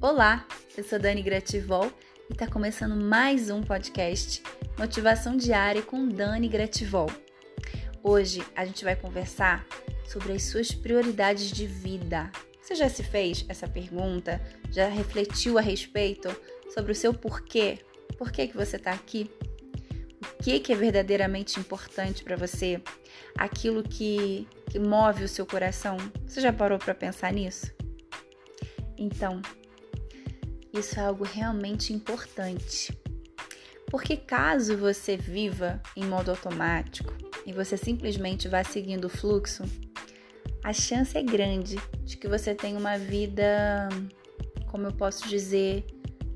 Olá, eu sou Dani Grativol e está começando mais um podcast Motivação Diária com Dani Grativol. Hoje a gente vai conversar sobre as suas prioridades de vida. Você já se fez essa pergunta? Já refletiu a respeito sobre o seu porquê? Por que, que você está aqui? O que, que é verdadeiramente importante para você? Aquilo que, que move o seu coração? Você já parou para pensar nisso? Então, isso é algo realmente importante. Porque caso você viva em modo automático e você simplesmente vá seguindo o fluxo, a chance é grande de que você tenha uma vida, como eu posso dizer,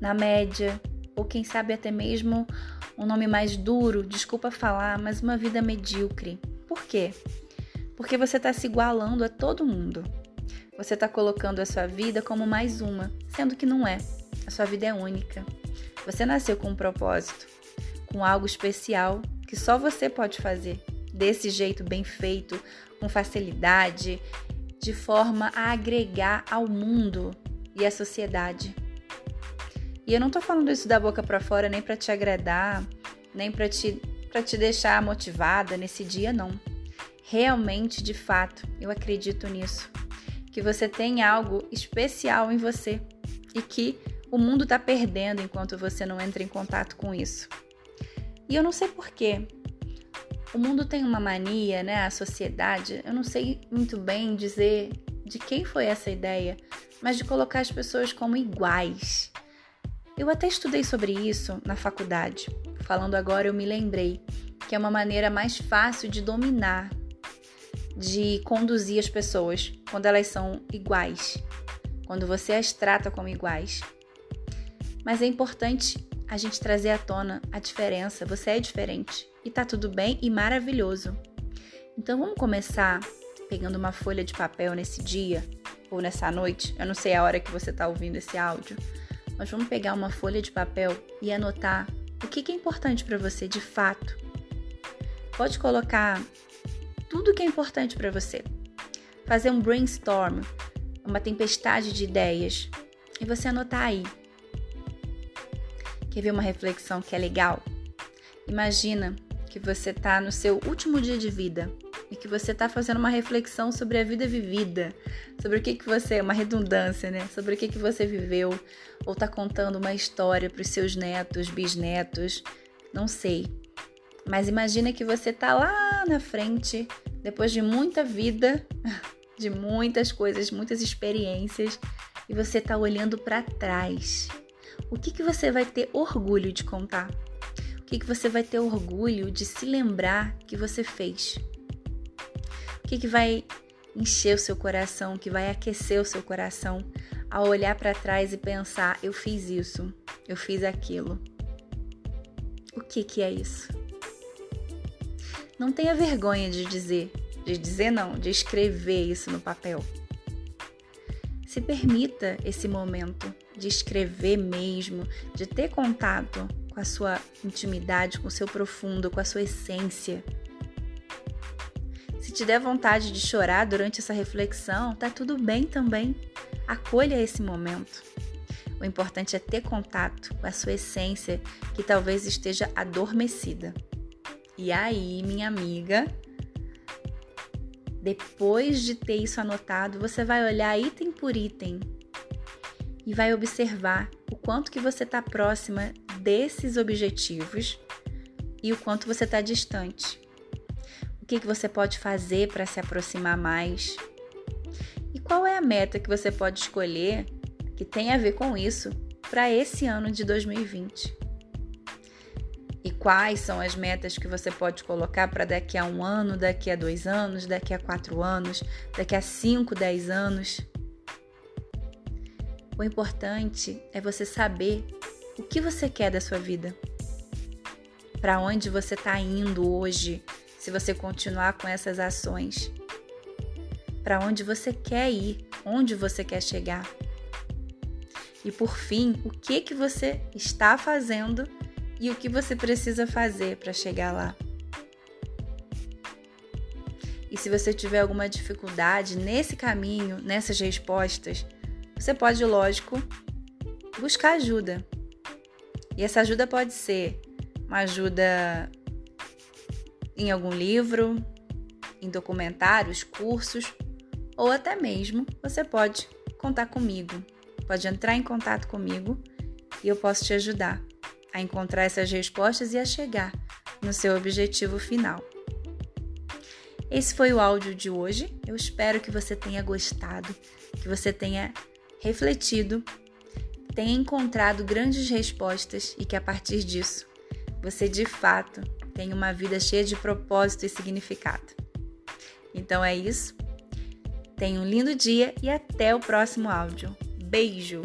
na média, ou quem sabe até mesmo um nome mais duro, desculpa falar, mas uma vida medíocre. Por quê? Porque você está se igualando a todo mundo. Você está colocando a sua vida como mais uma, sendo que não é. A sua vida é única. Você nasceu com um propósito, com algo especial que só você pode fazer, desse jeito bem feito, com facilidade, de forma a agregar ao mundo e à sociedade. E eu não tô falando isso da boca para fora nem para te agradar, nem para te para te deixar motivada nesse dia não. Realmente, de fato, eu acredito nisso que você tem algo especial em você e que o mundo está perdendo enquanto você não entra em contato com isso. E eu não sei porquê. O mundo tem uma mania, né? A sociedade, eu não sei muito bem dizer de quem foi essa ideia, mas de colocar as pessoas como iguais. Eu até estudei sobre isso na faculdade. Falando agora, eu me lembrei que é uma maneira mais fácil de dominar de conduzir as pessoas quando elas são iguais, quando você as trata como iguais. Mas é importante a gente trazer à tona a diferença. Você é diferente e tá tudo bem e maravilhoso. Então vamos começar pegando uma folha de papel nesse dia ou nessa noite. Eu não sei a hora que você está ouvindo esse áudio, mas vamos pegar uma folha de papel e anotar o que é importante para você de fato. Pode colocar tudo que é importante para você. Fazer um brainstorm, uma tempestade de ideias e você anotar aí. Quer ver uma reflexão que é legal? Imagina que você está no seu último dia de vida e que você está fazendo uma reflexão sobre a vida vivida, sobre o que, que você, uma redundância, né? Sobre o que, que você viveu, ou está contando uma história para os seus netos, bisnetos, não sei. Mas imagina que você está lá na frente depois de muita vida, de muitas coisas, muitas experiências, e você está olhando para trás. O que, que você vai ter orgulho de contar? O que, que você vai ter orgulho de se lembrar que você fez? O que, que vai encher o seu coração, que vai aquecer o seu coração ao olhar para trás e pensar: eu fiz isso, eu fiz aquilo? O que, que é isso? Não tenha vergonha de dizer, de dizer não, de escrever isso no papel. Se permita esse momento de escrever mesmo, de ter contato com a sua intimidade, com o seu profundo, com a sua essência. Se te der vontade de chorar durante essa reflexão, tá tudo bem também. Acolha esse momento. O importante é ter contato com a sua essência que talvez esteja adormecida. E aí, minha amiga, depois de ter isso anotado, você vai olhar item por item e vai observar o quanto que você está próxima desses objetivos e o quanto você está distante. O que, que você pode fazer para se aproximar mais? E qual é a meta que você pode escolher que tem a ver com isso para esse ano de 2020? Quais são as metas que você pode colocar para daqui a um ano, daqui a dois anos, daqui a quatro anos, daqui a cinco, dez anos. O importante é você saber o que você quer da sua vida, para onde você está indo hoje, se você continuar com essas ações, para onde você quer ir, onde você quer chegar. E por fim, o que que você está fazendo e o que você precisa fazer para chegar lá. E se você tiver alguma dificuldade nesse caminho, nessas respostas, você pode, lógico, buscar ajuda. E essa ajuda pode ser uma ajuda em algum livro, em documentários, cursos, ou até mesmo você pode contar comigo. Pode entrar em contato comigo e eu posso te ajudar a encontrar essas respostas e a chegar no seu objetivo final. Esse foi o áudio de hoje. Eu espero que você tenha gostado, que você tenha refletido, tenha encontrado grandes respostas e que a partir disso você de fato tenha uma vida cheia de propósito e significado. Então é isso. Tenha um lindo dia e até o próximo áudio. Beijo!